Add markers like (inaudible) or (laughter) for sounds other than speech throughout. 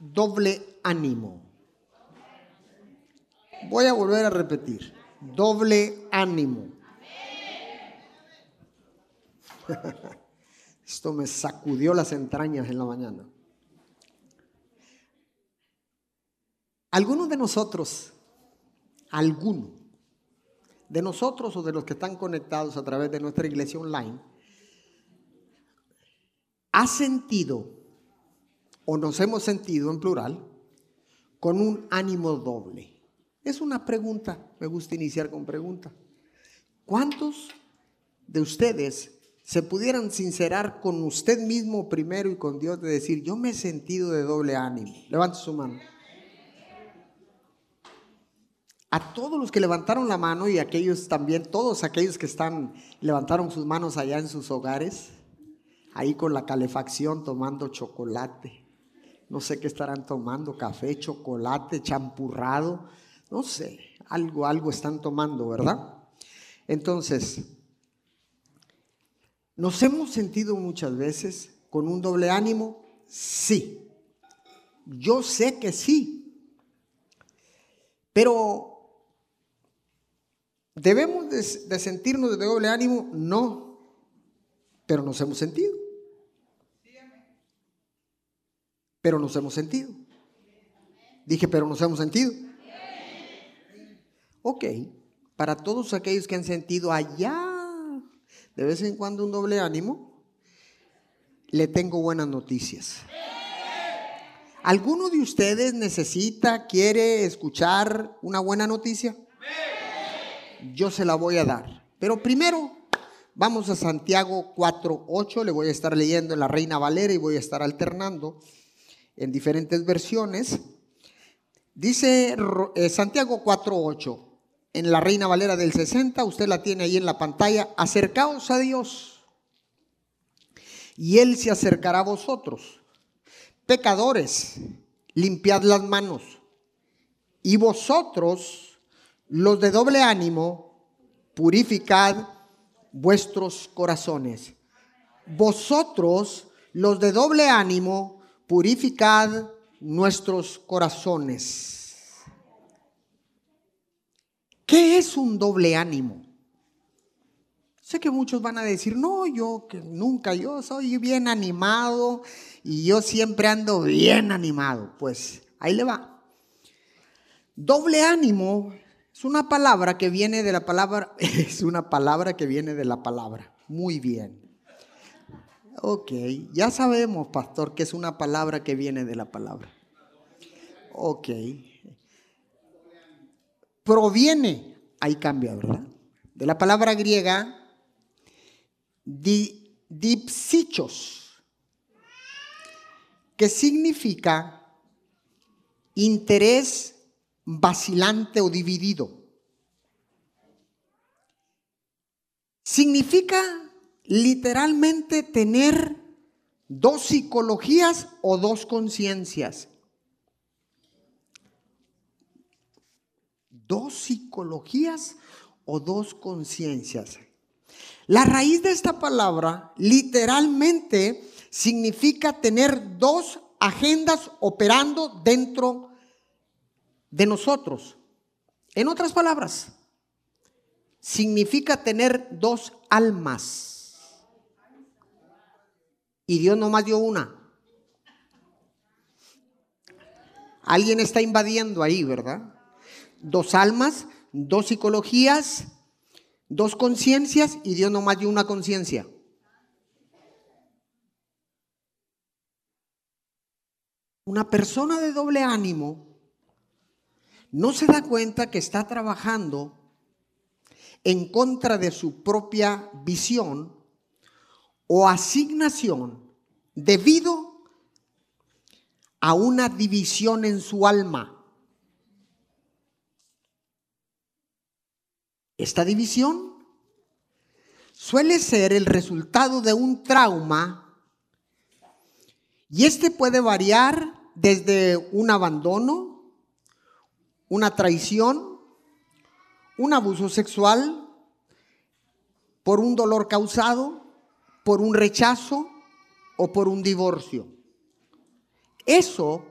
doble ánimo. Voy a volver a repetir, doble ánimo. (laughs) Esto me sacudió las entrañas en la mañana. Algunos de nosotros, alguno de nosotros o de los que están conectados a través de nuestra iglesia online, ha sentido o nos hemos sentido en plural con un ánimo doble. Es una pregunta, me gusta iniciar con pregunta. ¿Cuántos de ustedes se pudieran sincerar con usted mismo primero y con Dios de decir, yo me he sentido de doble ánimo? Levante su mano. A todos los que levantaron la mano y aquellos también, todos aquellos que están, levantaron sus manos allá en sus hogares, ahí con la calefacción tomando chocolate. No sé qué estarán tomando, café, chocolate, champurrado, no sé, algo, algo están tomando, ¿verdad? Entonces, ¿nos hemos sentido muchas veces con un doble ánimo? Sí. Yo sé que sí. Pero ¿Debemos de, sentirnos de doble ánimo? No, pero nos hemos sentido. Pero nos hemos sentido. Dije, pero nos hemos sentido. Ok, para todos aquellos que han sentido allá de vez en cuando un doble ánimo, le tengo buenas noticias. ¿Alguno de ustedes necesita, quiere escuchar una buena noticia? yo se la voy a dar. Pero primero vamos a Santiago 4.8, le voy a estar leyendo en la Reina Valera y voy a estar alternando en diferentes versiones. Dice eh, Santiago 4.8, en la Reina Valera del 60, usted la tiene ahí en la pantalla, acercaos a Dios y Él se acercará a vosotros. Pecadores, limpiad las manos y vosotros los de doble ánimo, purificad vuestros corazones. Vosotros, los de doble ánimo, purificad nuestros corazones. ¿Qué es un doble ánimo? Sé que muchos van a decir, no, yo que nunca, yo soy bien animado y yo siempre ando bien animado. Pues ahí le va. Doble ánimo es una palabra que viene de la palabra, (laughs) es una palabra que viene de la palabra. Muy bien. Ok, ya sabemos, pastor, que es una palabra que viene de la palabra. Ok. Proviene, ahí cambia, ¿verdad? De la palabra griega di, dipsichos, que significa interés vacilante o dividido. Significa literalmente tener dos psicologías o dos conciencias. Dos psicologías o dos conciencias. La raíz de esta palabra literalmente significa tener dos agendas operando dentro de nosotros. En otras palabras, significa tener dos almas. Y Dios no más dio una. Alguien está invadiendo ahí, ¿verdad? Dos almas, dos psicologías, dos conciencias y Dios no más dio una conciencia. Una persona de doble ánimo no se da cuenta que está trabajando en contra de su propia visión o asignación debido a una división en su alma. Esta división suele ser el resultado de un trauma y este puede variar desde un abandono, una traición, un abuso sexual, por un dolor causado, por un rechazo o por un divorcio. Eso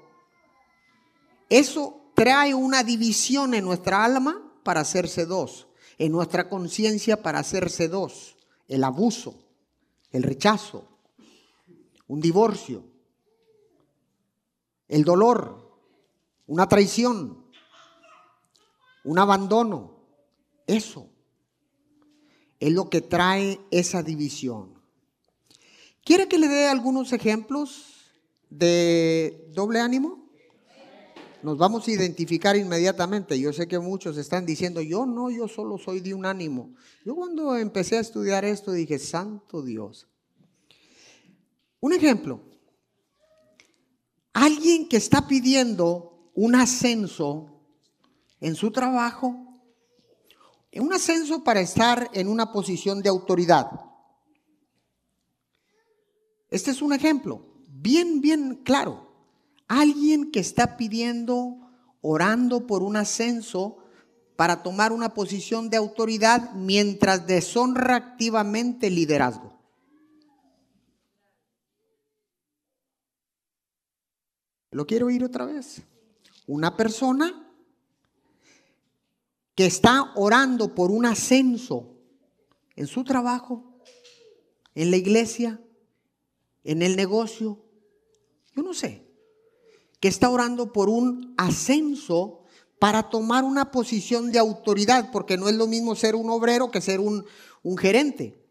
eso trae una división en nuestra alma para hacerse dos, en nuestra conciencia para hacerse dos. El abuso, el rechazo, un divorcio, el dolor, una traición, un abandono. Eso es lo que trae esa división. ¿Quiere que le dé algunos ejemplos de doble ánimo? Nos vamos a identificar inmediatamente. Yo sé que muchos están diciendo, yo no, yo solo soy de un ánimo. Yo cuando empecé a estudiar esto dije, santo Dios. Un ejemplo, alguien que está pidiendo un ascenso en su trabajo, un ascenso para estar en una posición de autoridad. Este es un ejemplo, bien, bien claro. Alguien que está pidiendo, orando por un ascenso para tomar una posición de autoridad mientras deshonra activamente el liderazgo. Lo quiero oír otra vez. Una persona que está orando por un ascenso en su trabajo, en la iglesia, en el negocio, yo no sé, que está orando por un ascenso para tomar una posición de autoridad, porque no es lo mismo ser un obrero que ser un, un gerente.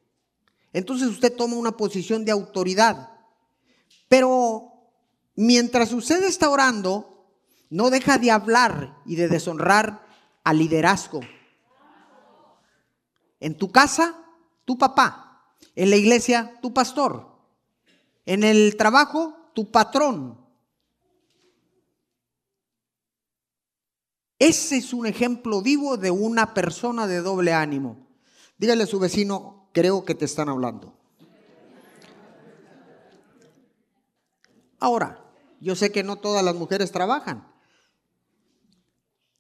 Entonces usted toma una posición de autoridad. Pero mientras usted está orando, no deja de hablar y de deshonrar al liderazgo. En tu casa, tu papá. En la iglesia, tu pastor. En el trabajo, tu patrón. Ese es un ejemplo vivo de una persona de doble ánimo. Dígale a su vecino, creo que te están hablando. Ahora, yo sé que no todas las mujeres trabajan.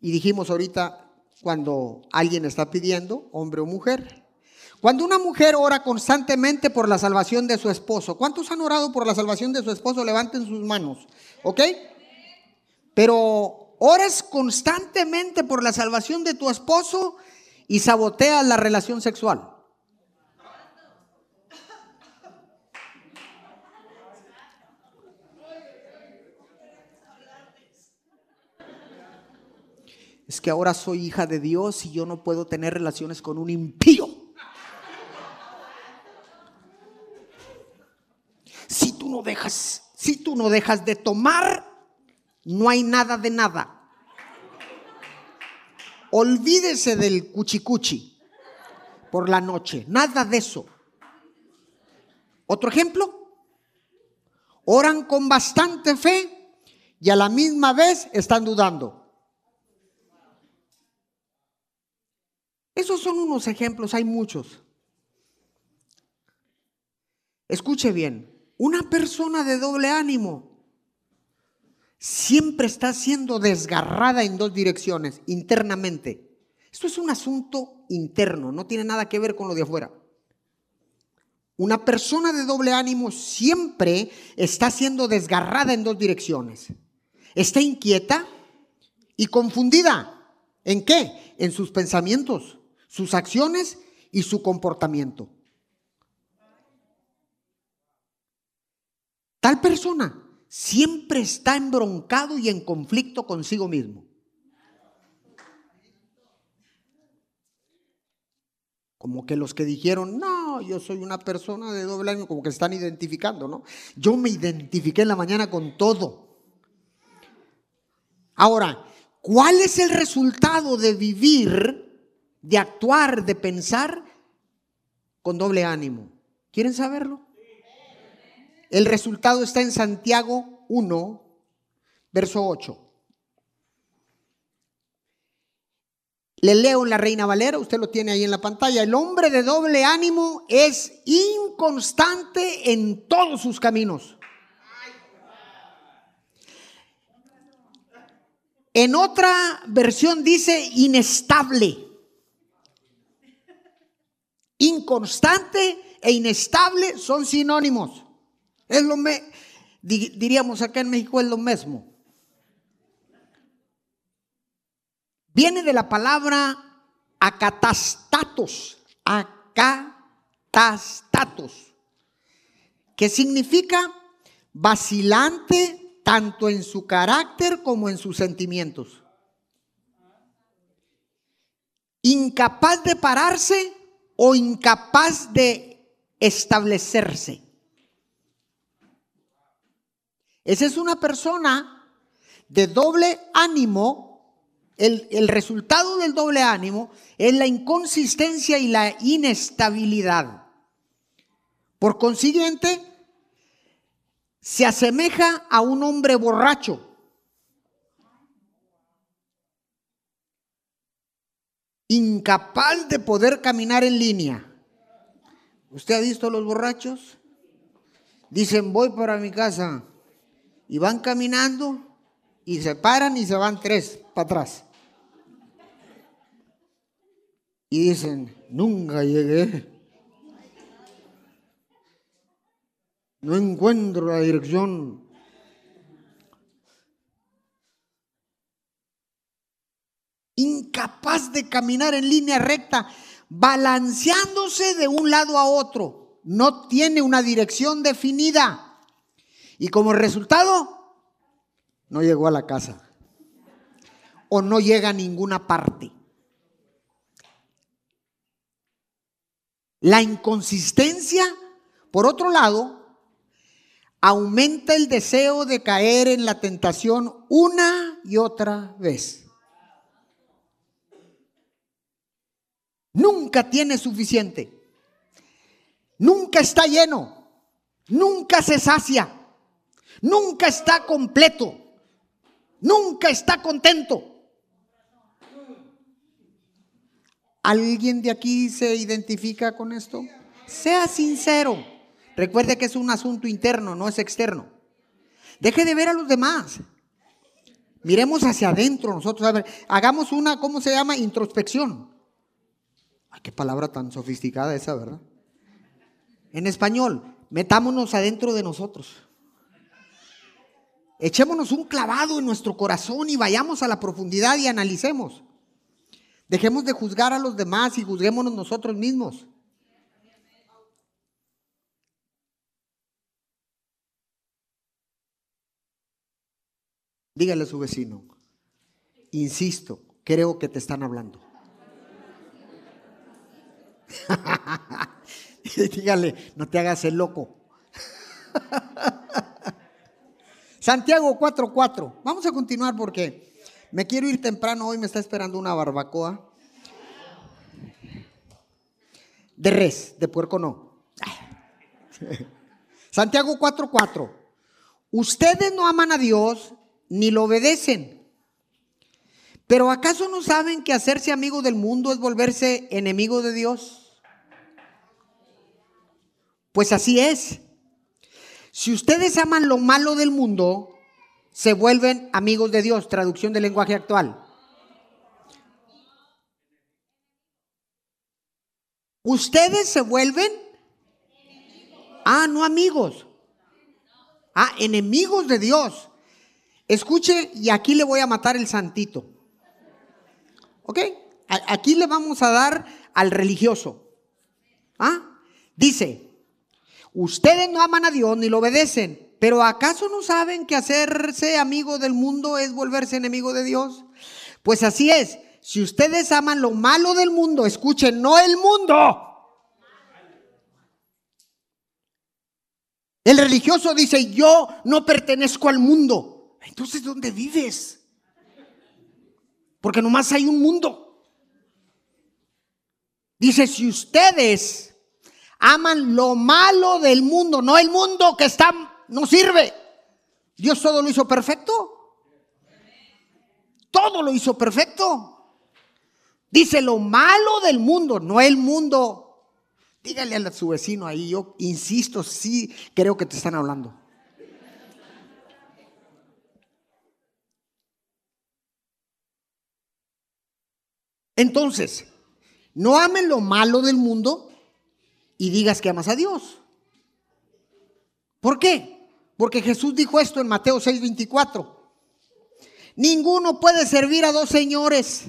Y dijimos ahorita, cuando alguien está pidiendo, hombre o mujer. Cuando una mujer ora constantemente por la salvación de su esposo, ¿cuántos han orado por la salvación de su esposo? Levanten sus manos, ¿ok? Pero oras constantemente por la salvación de tu esposo y saboteas la relación sexual. Es que ahora soy hija de Dios y yo no puedo tener relaciones con un impío. Si tú no dejas, si tú no dejas de tomar, no hay nada de nada. Olvídese del cuchicuchi por la noche, nada de eso. Otro ejemplo, oran con bastante fe y a la misma vez están dudando. Esos son unos ejemplos, hay muchos. Escuche bien, una persona de doble ánimo siempre está siendo desgarrada en dos direcciones, internamente. Esto es un asunto interno, no tiene nada que ver con lo de afuera. Una persona de doble ánimo siempre está siendo desgarrada en dos direcciones. Está inquieta y confundida. ¿En qué? En sus pensamientos, sus acciones y su comportamiento. Tal persona siempre está embroncado y en conflicto consigo mismo. Como que los que dijeron, no, yo soy una persona de doble año, como que están identificando, ¿no? Yo me identifiqué en la mañana con todo. Ahora, ¿cuál es el resultado de vivir, de actuar, de pensar con doble ánimo? ¿Quieren saberlo? El resultado está en Santiago 1, verso 8. Le leo en la Reina Valera, usted lo tiene ahí en la pantalla. El hombre de doble ánimo es inconstante en todos sus caminos. En otra versión dice inestable. Inconstante e inestable son sinónimos. Es lo me, diríamos acá en México es lo mismo. viene de la palabra acatastatos, acatastatos, que significa vacilante tanto en su carácter como en sus sentimientos. Incapaz de pararse o incapaz de establecerse. Esa es una persona de doble ánimo. El, el, resultado del doble ánimo es la inconsistencia y la inestabilidad. Por consiguiente, se asemeja a un hombre borracho. Incapaz de poder caminar en línea. ¿Usted ha visto a los borrachos? Dicen, voy para mi casa. Y van caminando y se paran y se van tres para atrás. Y dicen, nunca llegué. No encuentro la dirección. Incapaz de caminar en línea recta, balanceándose de un lado a otro. No tiene una dirección definida. Y como resultado, no llegó a la casa. O no llega a ninguna parte. La inconsistencia, por otro lado, aumenta el deseo de caer en la tentación una y otra vez. Nunca tiene suficiente. Nunca está lleno. Nunca se sacia. Nunca está completo. Nunca está contento. ¿Alguien de aquí se identifica con esto? Sea sincero. Recuerde que es un asunto interno, no es externo. Deje de ver a los demás. Miremos hacia adentro nosotros. Hagamos una, ¿cómo se llama? Introspección. Ay, qué palabra tan sofisticada esa, ¿verdad? En español, metámonos adentro de nosotros. Echémonos un clavado en nuestro corazón y vayamos a la profundidad y analicemos. Dejemos de juzgar a los demás y juzguémonos nosotros mismos. Dígale a su vecino, insisto, creo que te están hablando. (laughs) Dígale, no te hagas el loco. (laughs) Santiago 4:4. Vamos a continuar porque me quiero ir temprano. Hoy me está esperando una barbacoa. De res, de puerco no. (laughs) Santiago 4:4. Ustedes no aman a Dios ni lo obedecen. Pero ¿acaso no saben que hacerse amigo del mundo es volverse enemigo de Dios? Pues así es. Si ustedes aman lo malo del mundo, se vuelven amigos de Dios, traducción del lenguaje actual. Ustedes se vuelven, ah, no amigos, ah, enemigos de Dios. Escuche, y aquí le voy a matar el santito. ¿Ok? Aquí le vamos a dar al religioso. ¿Ah? Dice, ustedes no aman a Dios ni lo obedecen, pero ¿acaso no saben que hacerse amigo del mundo es volverse enemigo de Dios? Pues así es, si ustedes aman lo malo del mundo, escuchen, no el mundo. El religioso dice, yo no pertenezco al mundo. Entonces, ¿dónde vives? Porque nomás hay un mundo. Dice, si ustedes aman lo malo del mundo, no el mundo que está, no sirve. Dios todo lo hizo perfecto. Todo lo hizo perfecto. Dice lo malo del mundo, no el mundo. Dígale a su vecino ahí, yo insisto, sí creo que te están hablando. Entonces, no amen lo malo del mundo y digas que amas a Dios. ¿Por qué? Porque Jesús dijo esto en Mateo 6:24. Ninguno puede servir a dos señores,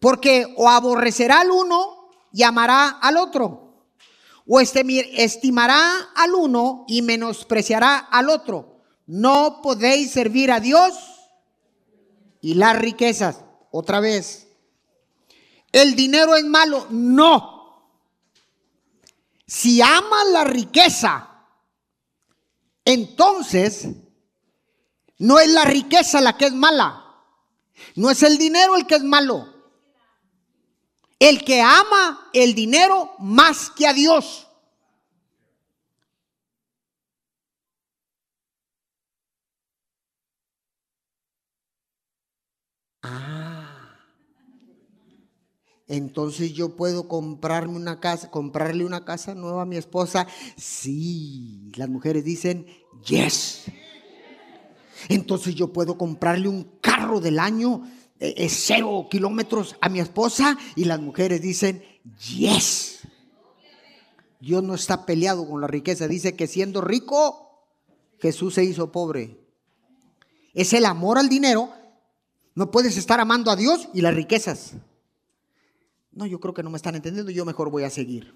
Porque o aborrecerá al uno y amará al otro, o estimará al uno y menospreciará al otro. No podéis servir a Dios y las riquezas. Otra vez, ¿el dinero es malo? No. Si amas la riqueza, entonces no es la riqueza la que es mala. No es el dinero el que es malo. El que ama el dinero más que a Dios. Ah. Entonces yo puedo comprarme una casa, comprarle una casa nueva a mi esposa. Sí, las mujeres dicen, yes. Entonces yo puedo comprarle un carro del año, eh, eh, cero kilómetros a mi esposa y las mujeres dicen, yes. Dios no está peleado con la riqueza. Dice que siendo rico, Jesús se hizo pobre. Es el amor al dinero. No puedes estar amando a Dios y las riquezas. No, yo creo que no me están entendiendo. Yo mejor voy a seguir.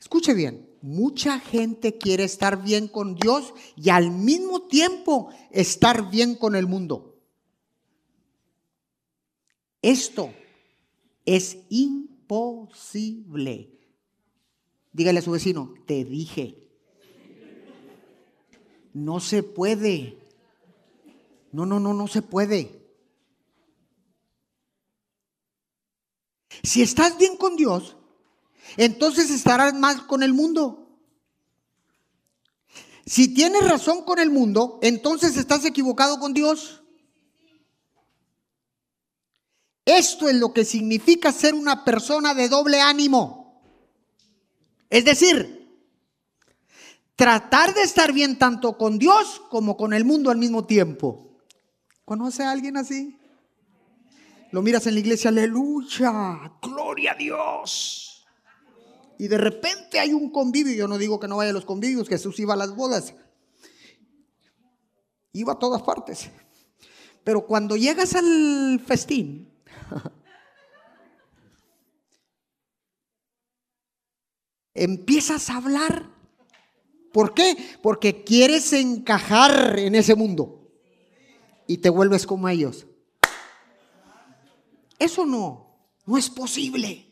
Escuche bien, mucha gente quiere estar bien con Dios y al mismo tiempo estar bien con el mundo. Esto es imposible. Dígale a su vecino, te dije. No se puede. No, no, no, no se puede. Si estás bien con Dios, entonces estarás mal con el mundo. Si tienes razón con el mundo, entonces estás equivocado con Dios. Esto es lo que significa ser una persona de doble ánimo. Es decir, tratar de estar bien tanto con Dios como con el mundo al mismo tiempo. ¿Conoce a alguien así? Lo miras en la iglesia, aleluya, gloria a Dios. Y de repente hay un convivio. Yo no digo que no vaya a los convivios, Jesús iba a las bodas. Iba a todas partes. Pero cuando llegas al festín, (laughs) empiezas a hablar. ¿Por qué? Porque quieres encajar en ese mundo y te vuelves como ellos. Eso no, no es posible.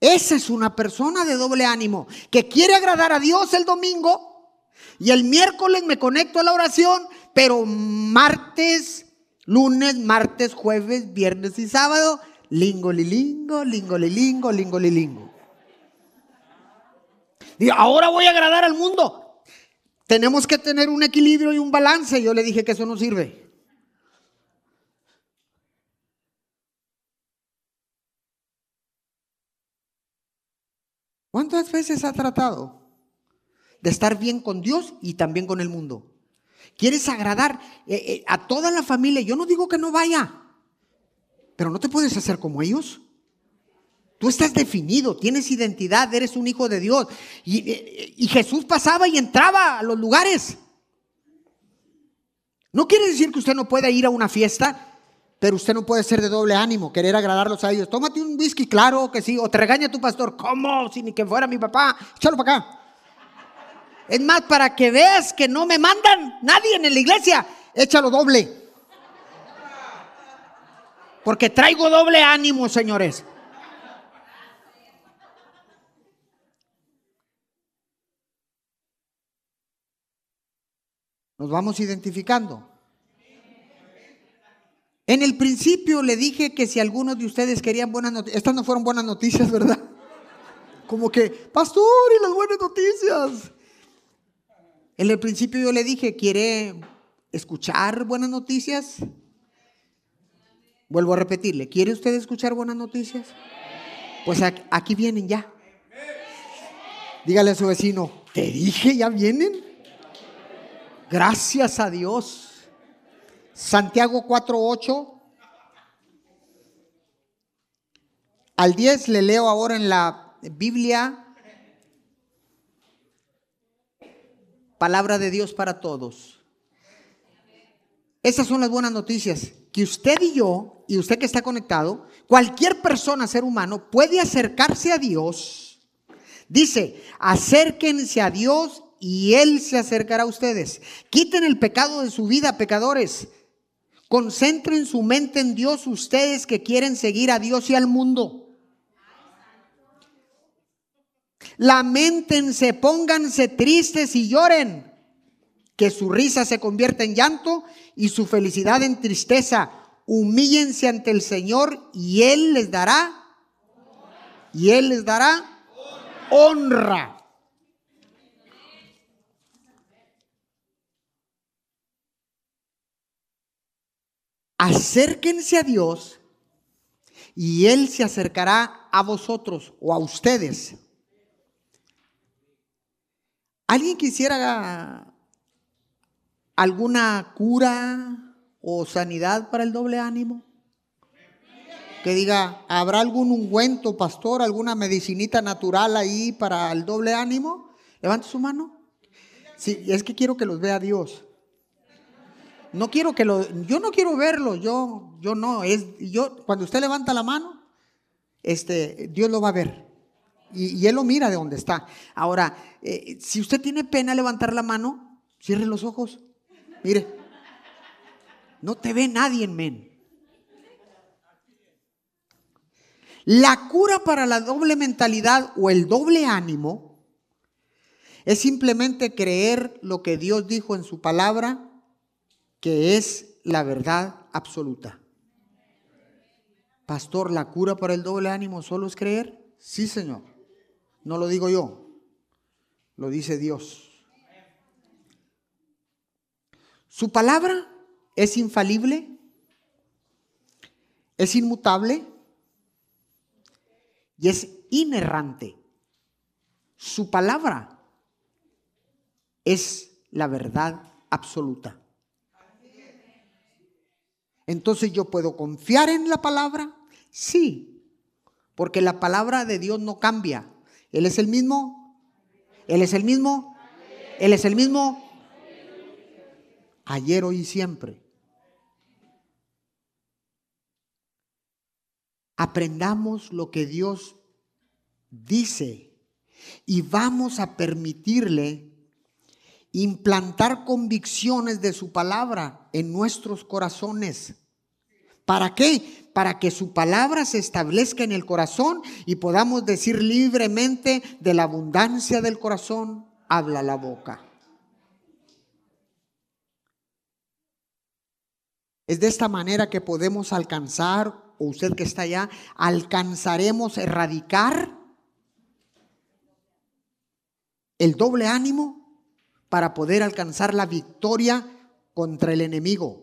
Esa es una persona de doble ánimo que quiere agradar a Dios el domingo y el miércoles me conecto a la oración, pero martes, lunes, martes, jueves, viernes y sábado, lingo lilingo, lingo lilingo, lingo lilingo. Y ahora voy a agradar al mundo. Tenemos que tener un equilibrio y un balance. Yo le dije que eso no sirve. ¿Cuántas veces ha tratado de estar bien con Dios y también con el mundo? Quieres agradar eh, eh, a toda la familia. Yo no digo que no vaya, pero no te puedes hacer como ellos. Tú estás definido, tienes identidad, eres un hijo de Dios. Y, eh, y Jesús pasaba y entraba a los lugares. No quiere decir que usted no pueda ir a una fiesta pero usted no puede ser de doble ánimo, querer agradarlos a ellos. Tómate un whisky, claro que sí. O te regaña tu pastor. ¿Cómo? Si ni que fuera mi papá. Échalo para acá. Es más, para que veas que no me mandan nadie en la iglesia, échalo doble. Porque traigo doble ánimo, señores. Nos vamos identificando. En el principio le dije que si algunos de ustedes querían buenas noticias, estas no fueron buenas noticias, (laughs) ¿verdad? Como que, pastor, y las buenas noticias. En el principio yo le dije, ¿quiere escuchar buenas noticias? Vuelvo a repetirle, ¿quiere usted escuchar buenas noticias? Pues aquí vienen ya. Dígale a su vecino, ¿te dije ya vienen? Gracias a Dios. Santiago 4.8. Al 10 le leo ahora en la Biblia. Palabra de Dios para todos. Esas son las buenas noticias. Que usted y yo, y usted que está conectado, cualquier persona, ser humano, puede acercarse a Dios. Dice, acérquense a Dios y Él se acercará a ustedes. Quiten el pecado de su vida, pecadores. Concentren su mente en Dios ustedes que quieren seguir a Dios y al mundo. Lamentense, pónganse tristes y lloren. Que su risa se convierta en llanto y su felicidad en tristeza. Humíllense ante el Señor y Él les dará. Y Él les dará honra. Acérquense a Dios y Él se acercará a vosotros o a ustedes. ¿Alguien quisiera alguna cura o sanidad para el doble ánimo? Que diga, ¿habrá algún ungüento, pastor, alguna medicinita natural ahí para el doble ánimo? Levante su mano. Sí, es que quiero que los vea Dios. No quiero que lo, yo no quiero verlo, yo, yo no, es, yo, cuando usted levanta la mano, este, Dios lo va a ver. Y, Él lo mira de donde está. Ahora, eh, si usted tiene pena levantar la mano, cierre los ojos. Mire, no te ve nadie, men. La cura para la doble mentalidad o el doble ánimo es simplemente creer lo que Dios dijo en su palabra, que es la verdad absoluta. Pastor, ¿la cura para el doble ánimo solo es creer? Sí, Señor. No lo digo yo, lo dice Dios. Su palabra es infalible, es inmutable y es inerrante. Su palabra es la verdad absoluta. Entonces yo puedo confiar en la palabra, sí, porque la palabra de Dios no cambia. Él es el mismo. Él es el mismo. Él es el mismo. Ayer, hoy y siempre. Aprendamos lo que Dios dice y vamos a permitirle implantar convicciones de su palabra en nuestros corazones. ¿Para qué? Para que su palabra se establezca en el corazón y podamos decir libremente de la abundancia del corazón, habla la boca. Es de esta manera que podemos alcanzar, o usted que está allá, alcanzaremos erradicar el doble ánimo para poder alcanzar la victoria contra el enemigo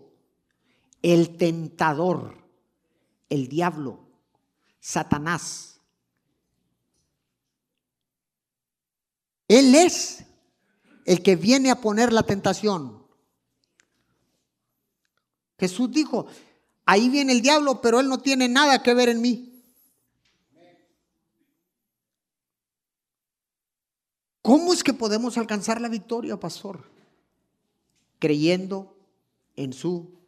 el tentador, el diablo, Satanás. Él es el que viene a poner la tentación. Jesús dijo, ahí viene el diablo, pero él no tiene nada que ver en mí. ¿Cómo es que podemos alcanzar la victoria, pastor? Creyendo en su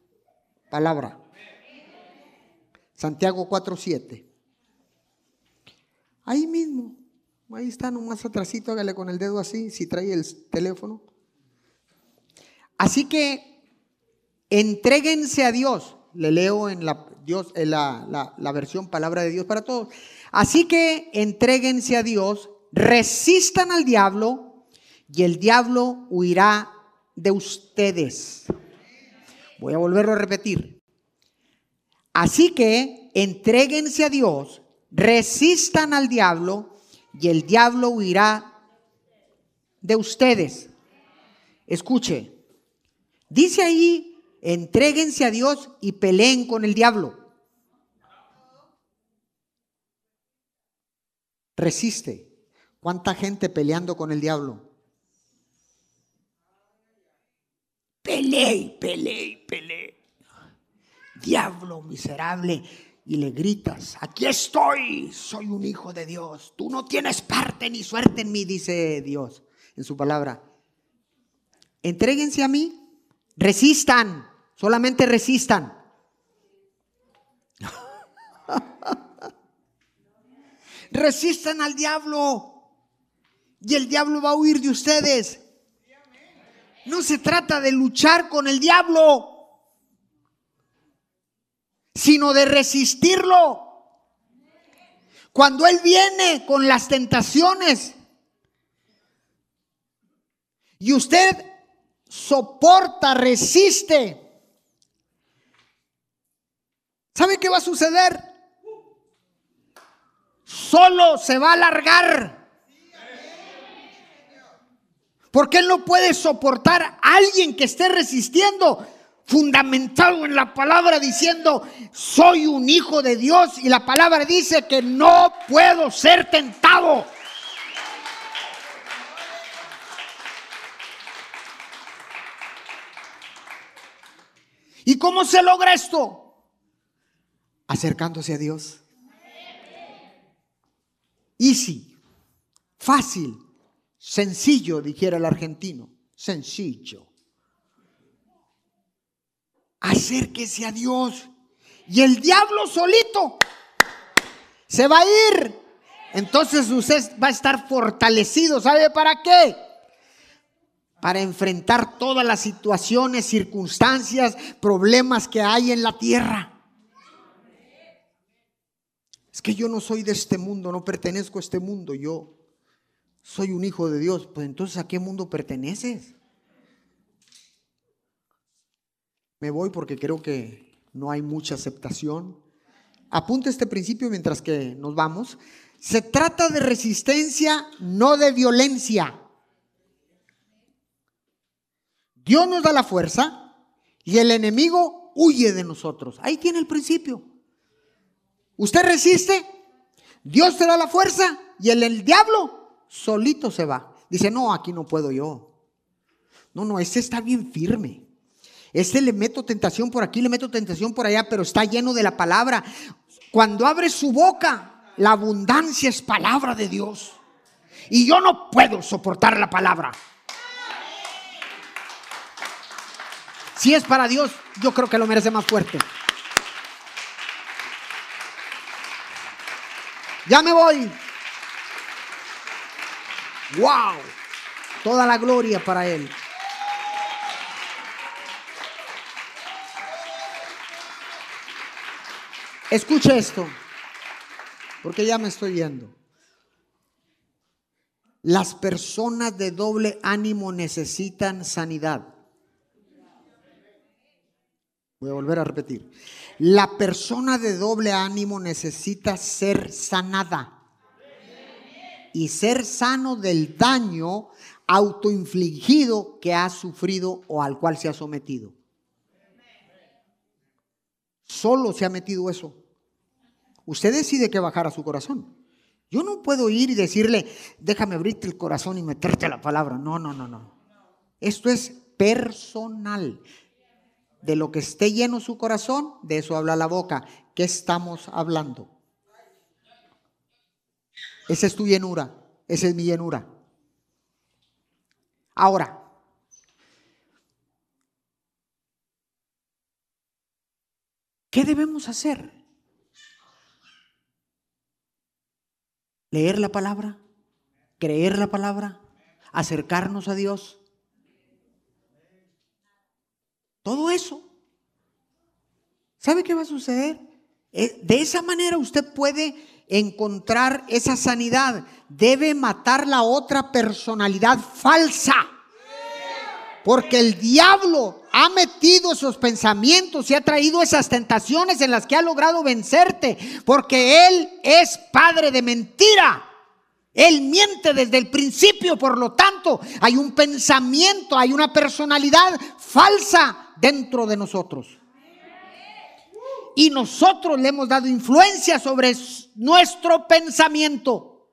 palabra. Santiago 4:7. Ahí mismo, ahí está, nomás atrásito, hágale con el dedo así, si trae el teléfono. Así que entréguense a Dios. Le leo en la, Dios, en la, la versión palabra de Dios para todos. Así que entréguense a Dios, resistan al diablo y el diablo huirá de ustedes. Voy a volverlo a repetir. Así que entréguense a Dios, resistan al diablo y el diablo huirá de ustedes. Escuche, dice ahí, entréguense a Dios y peleen con el diablo. Resiste. ¿Cuánta gente peleando con el diablo? Peleé, peleé, peleé. Diablo miserable. Y le gritas, aquí estoy, soy un hijo de Dios. Tú no tienes parte ni suerte en mí, dice Dios en su palabra. Entréguense a mí, resistan. Solamente resistan. (laughs) resistan al diablo y el diablo va a huir de ustedes. No se trata de luchar con el diablo, sino de resistirlo. Cuando Él viene con las tentaciones y usted soporta, resiste, ¿sabe qué va a suceder? Solo se va a alargar. Porque Él no puede soportar a alguien que esté resistiendo fundamentado en la palabra diciendo, soy un hijo de Dios y la palabra dice que no puedo ser tentado. ¿Y cómo se logra esto? Acercándose a Dios. Easy, fácil, sencillo, dijera el argentino. Sencillo acérquese a Dios. Y el diablo solito se va a ir. Entonces usted va a estar fortalecido. ¿Sabe para qué? Para enfrentar todas las situaciones, circunstancias, problemas que hay en la tierra. Es que yo no soy de este mundo, no pertenezco a este mundo. Yo soy un hijo de Dios. Pues entonces, ¿a qué mundo perteneces? Me voy porque creo que no hay mucha aceptación. Apunte este principio mientras que nos vamos. Se trata de resistencia, no de violencia. Dios nos da la fuerza y el enemigo huye de nosotros. Ahí tiene el principio. Usted resiste, Dios te da la fuerza y el, el diablo solito se va. Dice, no, aquí no puedo yo. No, no, este está bien firme. Este le meto tentación por aquí, le meto tentación por allá, pero está lleno de la palabra. Cuando abre su boca, la abundancia es palabra de Dios. Y yo no puedo soportar la palabra. Si es para Dios, yo creo que lo merece más fuerte. Ya me voy. Wow. Toda la gloria para Él. Escuche esto, porque ya me estoy yendo. Las personas de doble ánimo necesitan sanidad. Voy a volver a repetir. La persona de doble ánimo necesita ser sanada y ser sano del daño autoinfligido que ha sufrido o al cual se ha sometido. Solo se ha metido eso. Usted decide que bajar a su corazón. Yo no puedo ir y decirle, déjame abrirte el corazón y meterte la palabra. No, no, no, no. Esto es personal. De lo que esté lleno su corazón, de eso habla la boca. ¿Qué estamos hablando? Esa es tu llenura. Esa es mi llenura. Ahora, ¿qué debemos hacer? leer la palabra, creer la palabra, acercarnos a Dios. Todo eso. ¿Sabe qué va a suceder? Eh, de esa manera usted puede encontrar esa sanidad. Debe matar la otra personalidad falsa. Porque el diablo ha metido esos pensamientos y ha traído esas tentaciones en las que ha logrado vencerte. Porque Él es padre de mentira. Él miente desde el principio. Por lo tanto, hay un pensamiento, hay una personalidad falsa dentro de nosotros. Y nosotros le hemos dado influencia sobre nuestro pensamiento.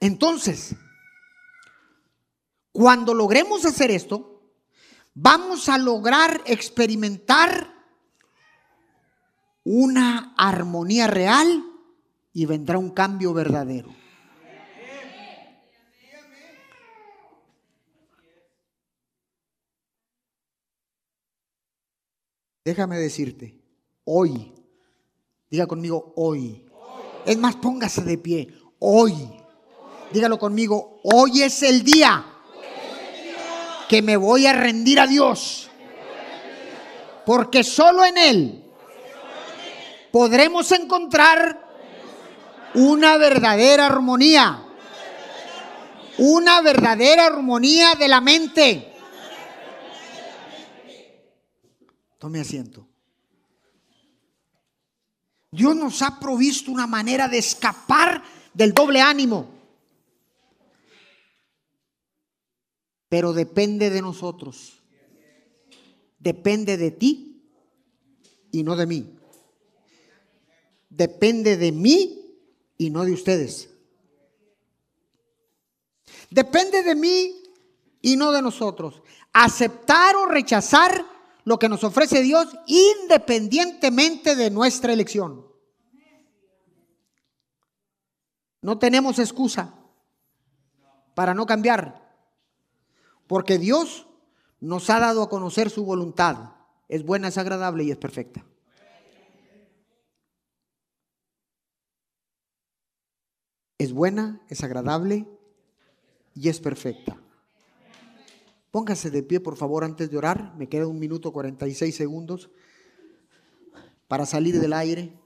Entonces, cuando logremos hacer esto, vamos a lograr experimentar una armonía real y vendrá un cambio verdadero. Déjame decirte, hoy, diga conmigo hoy. Es más, póngase de pie, hoy. Dígalo conmigo, hoy es el día que me voy a rendir a Dios. Porque solo en Él podremos encontrar una verdadera armonía. Una verdadera armonía de la mente. Tome asiento. Dios nos ha provisto una manera de escapar del doble ánimo. Pero depende de nosotros. Depende de ti y no de mí. Depende de mí y no de ustedes. Depende de mí y no de nosotros. Aceptar o rechazar lo que nos ofrece Dios independientemente de nuestra elección. No tenemos excusa para no cambiar, porque Dios nos ha dado a conocer su voluntad. Es buena, es agradable y es perfecta. Es buena, es agradable y es perfecta. Póngase de pie, por favor, antes de orar. Me queda un minuto 46 segundos para salir del aire.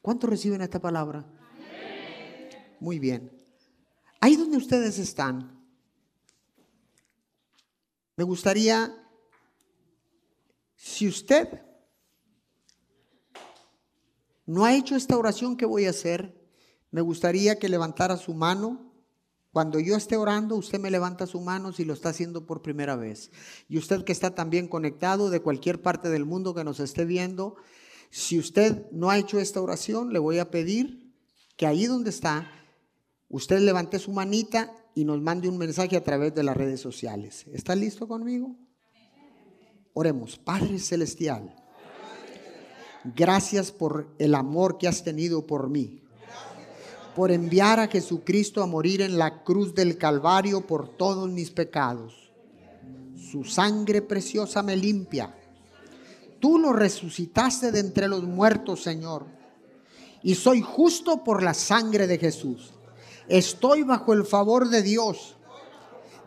¿Cuántos reciben esta palabra? Muy bien. Ahí donde ustedes están, me gustaría, si usted no ha hecho esta oración que voy a hacer, me gustaría que levantara su mano cuando yo esté orando, usted me levanta su mano si lo está haciendo por primera vez. Y usted que está también conectado de cualquier parte del mundo que nos esté viendo, si usted no ha hecho esta oración, le voy a pedir que ahí donde está, usted levante su manita y nos mande un mensaje a través de las redes sociales. ¿Está listo conmigo? Oremos. Padre Celestial, gracias por el amor que has tenido por mí por enviar a Jesucristo a morir en la cruz del Calvario por todos mis pecados. Su sangre preciosa me limpia. Tú lo resucitaste de entre los muertos, Señor. Y soy justo por la sangre de Jesús. Estoy bajo el favor de Dios.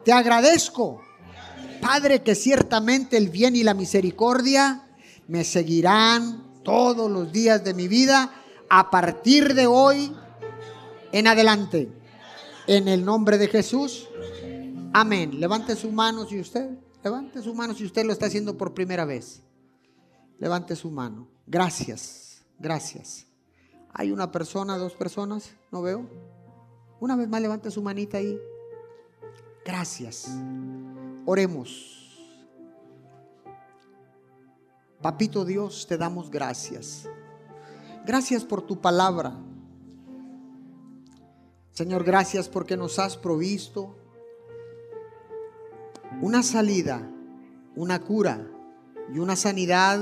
Te agradezco, Padre, que ciertamente el bien y la misericordia me seguirán todos los días de mi vida a partir de hoy en adelante. En el nombre de Jesús. Amén. Levante su mano si usted, levante su mano si usted lo está haciendo por primera vez. Levante su mano. Gracias, gracias. Hay una persona, dos personas, no veo. Una vez más levante su manita ahí. Gracias. Oremos. Papito Dios, te damos gracias. Gracias por tu palabra. Señor, gracias porque nos has provisto una salida, una cura y una sanidad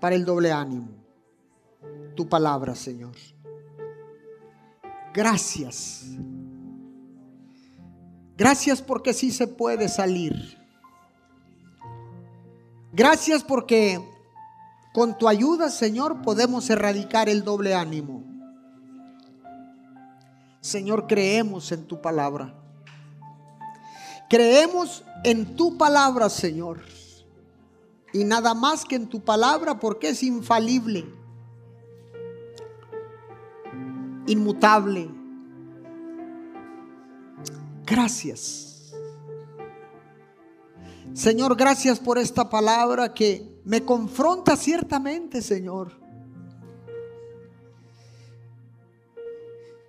para el doble ánimo. Tu palabra, Señor. Gracias. Gracias porque sí se puede salir. Gracias porque con tu ayuda, Señor, podemos erradicar el doble ánimo. Señor, creemos en tu palabra. Creemos en tu palabra, Señor. Y nada más que en tu palabra porque es infalible, inmutable. Gracias. Señor, gracias por esta palabra que me confronta ciertamente, Señor.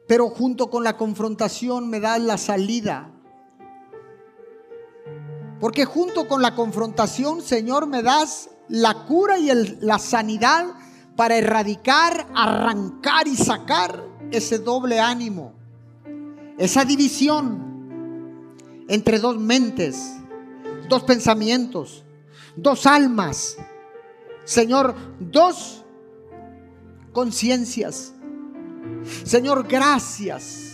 Pero junto con la confrontación me da la salida. Porque junto con la confrontación, Señor, me das la cura y la sanidad para erradicar, arrancar y sacar ese doble ánimo, esa división entre dos mentes, dos pensamientos, dos almas, Señor, dos conciencias. Señor, gracias.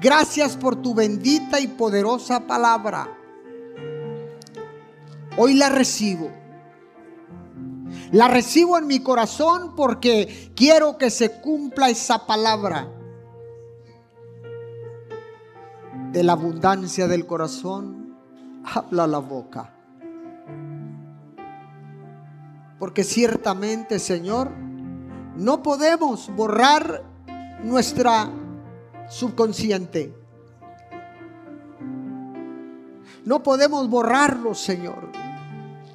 Gracias por tu bendita y poderosa palabra. Hoy la recibo. La recibo en mi corazón porque quiero que se cumpla esa palabra. De la abundancia del corazón habla la boca. Porque ciertamente, Señor, no podemos borrar nuestra subconsciente. No podemos borrarlo, Señor.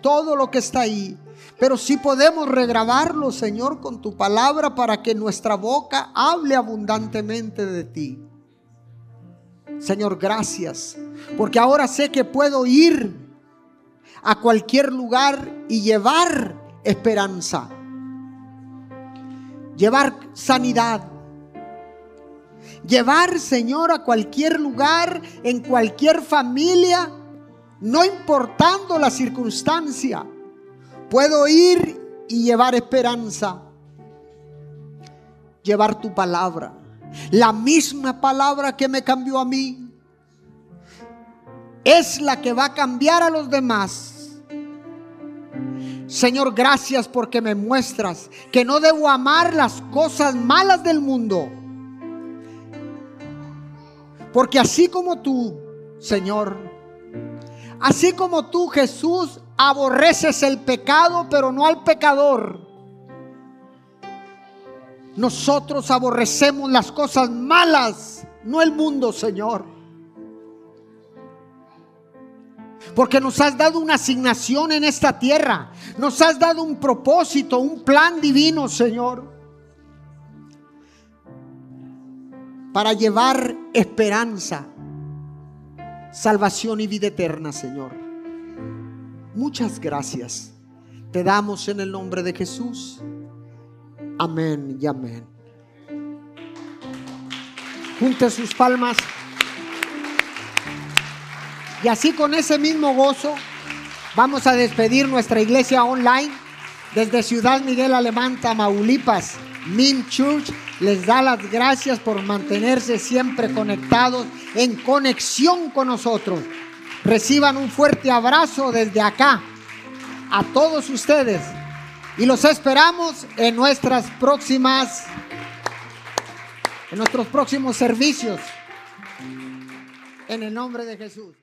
Todo lo que está ahí. Pero sí podemos regrabarlo, Señor, con tu palabra para que nuestra boca hable abundantemente de ti. Señor, gracias. Porque ahora sé que puedo ir a cualquier lugar y llevar esperanza. Llevar sanidad. Llevar, Señor, a cualquier lugar, en cualquier familia, no importando la circunstancia. Puedo ir y llevar esperanza. Llevar tu palabra. La misma palabra que me cambió a mí. Es la que va a cambiar a los demás. Señor, gracias porque me muestras que no debo amar las cosas malas del mundo. Porque así como tú, Señor, así como tú, Jesús, aborreces el pecado, pero no al pecador. Nosotros aborrecemos las cosas malas, no el mundo, Señor. Porque nos has dado una asignación en esta tierra. Nos has dado un propósito, un plan divino, Señor. Para llevar esperanza, salvación y vida eterna, Señor. Muchas gracias. Te damos en el nombre de Jesús. Amén y amén. Junte sus palmas. Y así con ese mismo gozo vamos a despedir nuestra iglesia online desde Ciudad Miguel Alemán, Tamaulipas. Min Church les da las gracias por mantenerse siempre conectados en conexión con nosotros. Reciban un fuerte abrazo desde acá a todos ustedes y los esperamos en nuestras próximas en nuestros próximos servicios en el nombre de Jesús.